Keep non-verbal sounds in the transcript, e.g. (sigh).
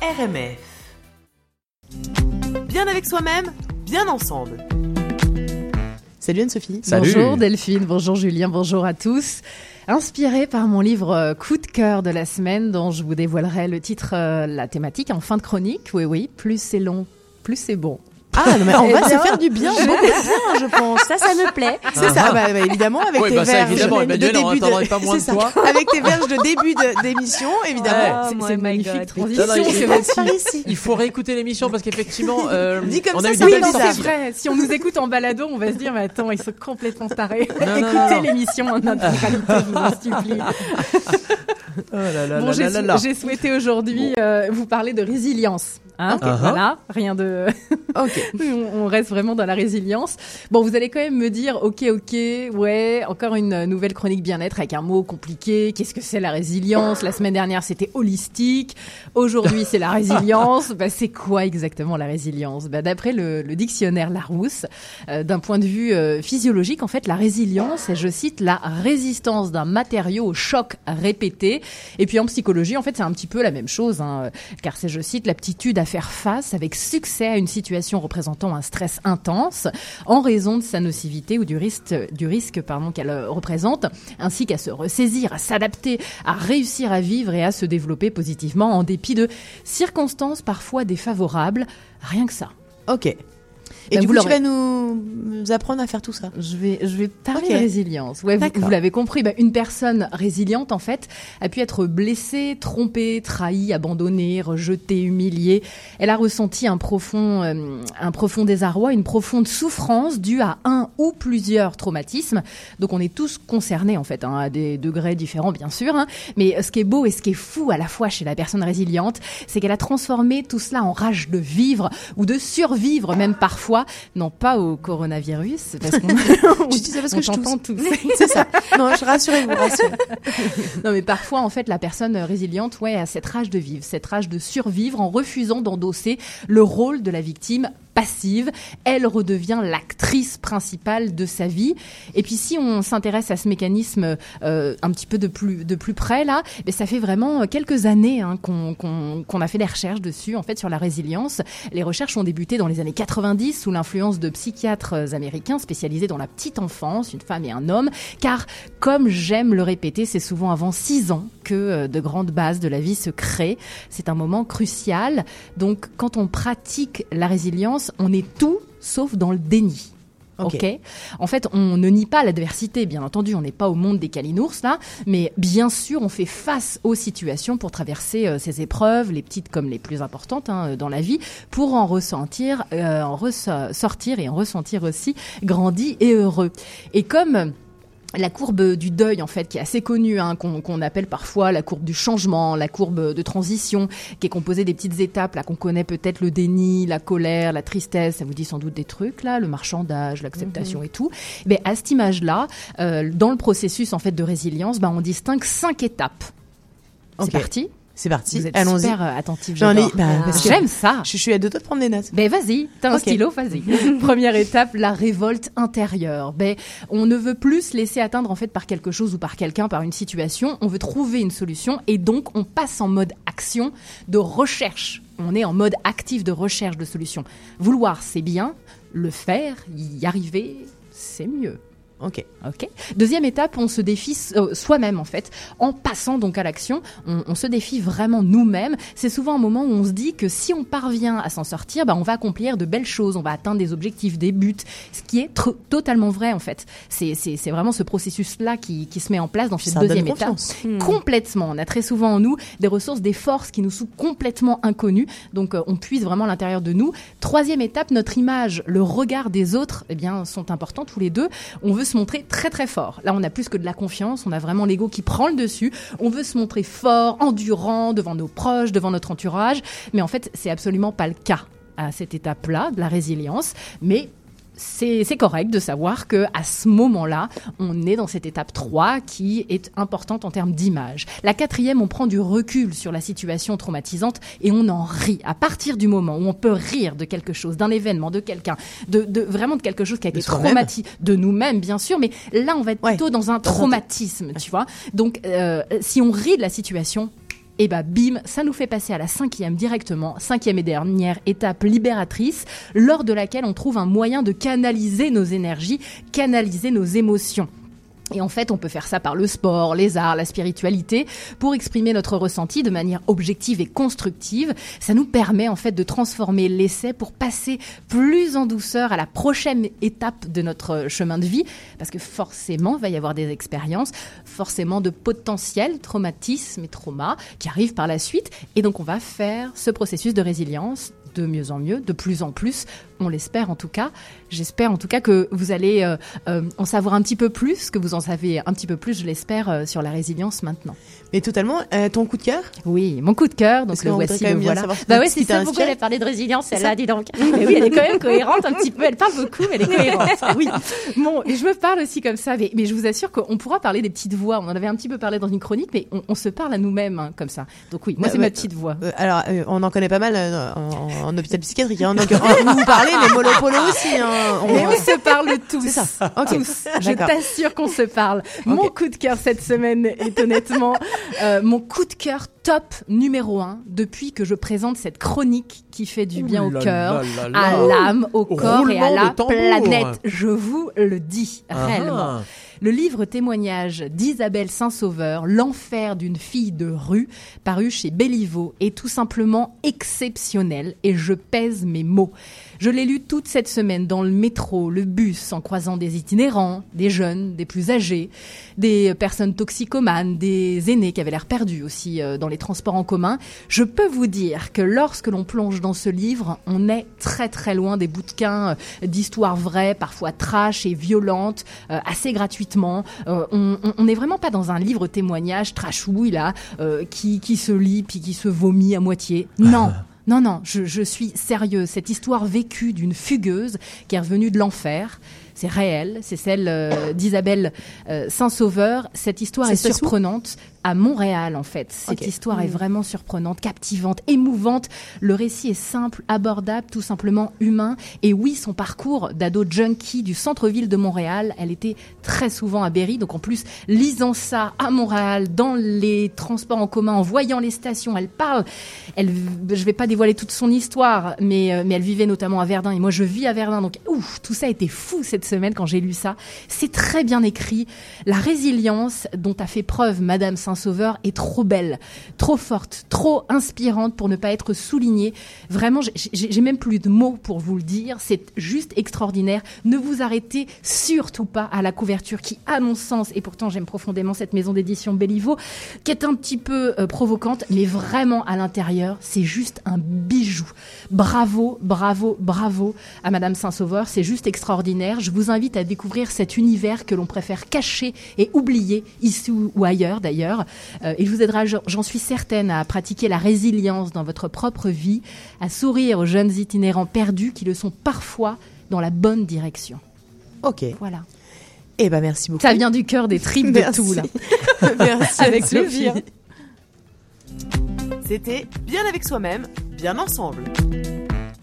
RMF. Bien avec soi-même, bien ensemble. Salut Anne-Sophie. Salut. Bonjour Delphine, bonjour Julien, bonjour à tous. Inspiré par mon livre euh, Coup de cœur de la semaine, dont je vous dévoilerai le titre, euh, la thématique en fin de chronique. Oui, oui, plus c'est long, plus c'est bon. Ah, non, mais (laughs) on Eh va se bien, faire du bien, je- beaucoup de bien, je pense. Ça, ça me plaît. C'est ça, bah, bah, évidemment, avec tes bah verges évidemment, de début attendrait pas moins de c'est ça. toi. Avec tes verges de début d'émission, évidemment. Oh, c'est magnifique transition. Non, non, il- faut réécouter l'émission parce qu'effectivement, (laughs) euh, Dit comme on ça, a eu Oui, c'est vrai. Si on nous écoute en balado, on va se dire, mais attends, ils sont complètement tarés. Non, non, Écoutez l'émission en intégralité, je vous en supplie. (laughs) Oh là là Bon, j'ai souhaité aujourd'hui euh, vous parler de résilience. Hein, Ok. Uh-huh. Voilà, rien de. (laughs) Ok. on on reste vraiment dans la résilience. Bon, vous allez quand même me dire, ok, ok, ouais, encore une nouvelle chronique bien-être avec un mot compliqué. Qu'est-ce que c'est la résilience? La semaine dernière, c'était holistique. Aujourd'hui, c'est la résilience. (laughs) Bah, c'est quoi exactement la résilience? Bah, D'après le, le dictionnaire Larousse, euh, d'un point de vue euh, physiologique, en fait, la résilience, je cite, la résistance d'un matériau au choc répété. Et puis en psychologie, en fait, c'est un petit peu la même chose, hein, car c'est, je cite, l'aptitude à faire face avec succès à une situation représentant un stress intense en raison de sa nocivité ou du risque, du risque qu'elle euh, représente, ainsi qu'à se ressaisir, à s'adapter, à réussir à vivre et à se développer positivement en dépit de circonstances parfois défavorables. Rien que ça. Ok. Et Ben, du coup, tu vas nous nous apprendre à faire tout ça. Je vais, je vais parler de résilience. Ouais, vous l'avez compris. Bah, une personne résiliente, en fait, a pu être blessée, trompée, trahie, abandonnée, rejetée, humiliée. Elle a ressenti un profond, euh, un profond désarroi, une profonde souffrance due à un ou plusieurs traumatismes. Donc, on est tous concernés, en fait, hein, à des degrés différents, bien sûr. hein. Mais ce qui est beau et ce qui est fou à la fois chez la personne résiliente, c'est qu'elle a transformé tout cela en rage de vivre ou de survivre, même parfois, non pas au coronavirus, parce qu'on Tu dis ça parce on que je tousse. t'entend tous. (laughs) C'est ça. Non, je rassurez-vous, rassurez. (laughs) non, mais parfois, en fait, la personne résiliente, ouais, a cette rage de vivre, cette rage de survivre en refusant d'endosser le rôle de la victime passive. Elle redevient l'actrice principale de sa vie. Et puis, si on s'intéresse à ce mécanisme euh, un petit peu de plus de plus près là, ben, ça fait vraiment quelques années hein, qu'on a fait des recherches dessus, en fait, sur la résilience. Les recherches ont débuté dans les années 90 sous l'influence de psychiatres américains spécialisés dans la petite enfance, une femme et un homme, car comme j'aime le répéter, c'est souvent avant 6 ans que euh, de grandes bases de la vie se créent. C'est un moment crucial. Donc, quand on pratique la résilience, on est tout sauf dans le déni. Ok. Ok. En fait, on ne nie pas l'adversité, bien entendu. On n'est pas au monde des calinours là, mais bien sûr, on fait face aux situations pour traverser euh, ces épreuves, les petites comme les plus importantes hein, dans la vie, pour en ressentir, euh, en ressa- sortir et en ressentir aussi grandi et heureux. Et comme la courbe du deuil, en fait, qui est assez connue, hein, qu'on appelle parfois la courbe du changement, la courbe de transition, qui est composée des petites étapes, là, qu'on connaît peut-être le déni, la colère, la tristesse, ça vous dit sans doute des trucs, là, le marchandage, l'acceptation et tout. Mais à cette image-là, euh, dans le processus, en fait, de résilience, bah, on distingue cinq étapes. C'est parti. C'est parti. Vous êtes Allons-y. super euh, attentif. J'en ai. j'adore. bah, parce que J'aime ça. Je, je suis à deux doigts de prendre des notes. Ben vas-y, t'as un stylo, vas-y. (laughs) Première étape, la révolte intérieure. Ben on ne veut plus se laisser atteindre en fait par quelque chose ou par quelqu'un, par une situation. On veut trouver une solution et donc on passe en mode action de recherche. On est en mode actif de recherche de solutions. Vouloir, c'est bien. Le faire, y arriver, c'est mieux. Ok. Ok. Deuxième étape, on se défie euh, soi-même en fait, en passant donc à l'action. On, on se défie vraiment nous-mêmes. C'est souvent un moment où on se dit que si on parvient à s'en sortir, bah, on va accomplir de belles choses, on va atteindre des objectifs, des buts, ce qui est totalement vrai en fait. C'est c'est- c'est vraiment ce processus-là qui, qui se met en place dans cette Ça donne deuxième étape. confiance. Complètement. On a très souvent en nous des ressources, des forces qui nous sont complètement inconnues. Donc, euh, on puise vraiment à l'intérieur de nous. Troisième étape, notre image, le regard des autres, eh bien, sont importants tous les deux. On veut se montrer très très fort. Là, on a plus que de la confiance. On a vraiment l'ego qui prend le dessus. On veut se montrer fort, endurant devant nos proches, devant notre entourage. Mais en fait, c'est absolument pas le cas à cette étape-là de la résilience. Mais c'est correct de savoir que à ce moment-là, on est dans cette étape 3 qui est importante en termes d'image. La quatrième, on prend du recul sur la situation traumatisante et on en rit. À partir du moment où on peut rire de quelque chose, d'un événement, de quelqu'un, de, de vraiment de quelque chose qui a été traumatisé, de nous-mêmes bien sûr, mais là on va être Ouais. plutôt dans un Dans un- traumatisme, tu vois. Donc euh, si on rit de la situation, et bah bim, ça nous fait passer à la cinquième directement, cinquième et dernière étape libératrice, lors de laquelle on trouve un moyen de canaliser nos énergies, canaliser nos émotions. Et en fait, on peut faire ça par le sport, les arts, la spiritualité, pour exprimer notre ressenti de manière objective et constructive. Ça nous permet en fait de transformer l'essai pour passer plus en douceur à la prochaine étape de notre chemin de vie, parce que forcément, il va y avoir des expériences, forcément de potentiels traumatismes et traumas qui arrivent par la suite. Et donc, on va faire ce processus de résilience de mieux en mieux, de plus en plus, on l'espère en tout cas. J'espère en tout cas que vous allez euh, euh, en savoir un petit peu plus, que vous en savez un petit peu plus, je l'espère, euh, sur la résilience maintenant. Mais totalement, ton coup de cœur? Oui, mon coup de cœur, donc le voici, le voilà. Bah ouais, c'est ça, pourquoi elle a parlé de résilience, celle-là, dis donc. mais oui, elle est quand même cohérente un petit peu, elle parle beaucoup, mais elle est cohérente. (laughs) Oui. Bon, et je me parle aussi comme ça, mais, je vous assure qu'on pourra parler des petites voix. On en avait un petit peu parlé dans une chronique, mais on, se parle à nous-mêmes hein, comme ça. Donc oui, moi c'est ma petite voix. alors, on en connaît pas mal en, en, hôpital psychiatrique, hein, donc vous parlez, mais Molopolo aussi. Hein. On... Et on se parle tous. C'est ça. Tous. Je t'assure qu'on se parle. Mon coup de cœur cette semaine est honnêtement euh, mon coup de cœur top numéro un depuis que je présente cette chronique qui fait du bien au cœur, à l'âme, au corps et à la planète. Je vous le dis ah. Le livre témoignage d'Isabelle Saint-Sauveur, L'enfer d'une fille de rue, paru chez Béliveau, est tout simplement exceptionnel et je pèse mes mots. Je l'ai lu toute cette semaine dans le métro, le bus, en croisant des itinérants, des jeunes, des plus âgés, des personnes toxicomanes, des aînés qui avaient l'air perdus aussi euh, dans les transports en commun. Je peux vous dire que lorsque l'on plonge dans ce livre, on est très très loin des bouquins euh, d'histoires vraies, parfois trash et violentes, euh, assez gratuitement. on n'est vraiment pas dans un livre témoignage trashouille là, qui, qui se lit puis qui se vomit à moitié. (laughs) Non. Non, non, je, je suis sérieuse. Cette histoire vécue d'une fugueuse qui est revenue de l'enfer, c'est réel, c'est celle euh, d'Isabelle euh, Saint-Sauveur. Cette histoire est, surprenante à Montréal en fait. Cette histoire est mmh. vraiment surprenante, captivante, émouvante. Le récit est simple, abordable, tout simplement humain. Et oui, son parcours d'ado junkie du centre-ville de Montréal, elle était très souvent à Berry. Donc en plus, lisant ça à Montréal, dans les transports en commun, en voyant les stations, elle parle. Elle, je vais pas dévoiler toute son histoire, mais euh, mais elle vivait notamment à Verdun et moi je vis à Verdun. Donc ouf, tout ça a été fou cette semaine quand j'ai lu ça. C'est très bien écrit. La résilience dont a fait preuve Madame Saint-Sauveur est trop belle, trop forte, trop inspirante pour ne pas être soulignée. Vraiment, j'ai même plus de mots pour vous le dire. C'est juste extraordinaire. Ne vous arrêtez surtout pas à la couverture qui, à mon sens, et pourtant j'aime profondément cette maison d'édition Béliveau, qui est un petit peu euh, provocante, mais vraiment à l'intérieur, c'est juste un bijou. Bravo, bravo, bravo à Madame Saint-Sauveur. C'est juste extraordinaire. Je vous invite à découvrir cet univers que l'on préfère cacher et oublier ici ou ailleurs d'ailleurs. Euh, il vous aidera, j'en suis certaine, à pratiquer la résilience dans votre propre vie, à sourire aux jeunes itinérants perdus qui le sont parfois dans la bonne direction. Ok. Voilà. Eh ben merci beaucoup. Ça vient du cœur des tripes de tout là. (laughs) merci. Avec plaisir. C'était bien avec soi-même, bien ensemble.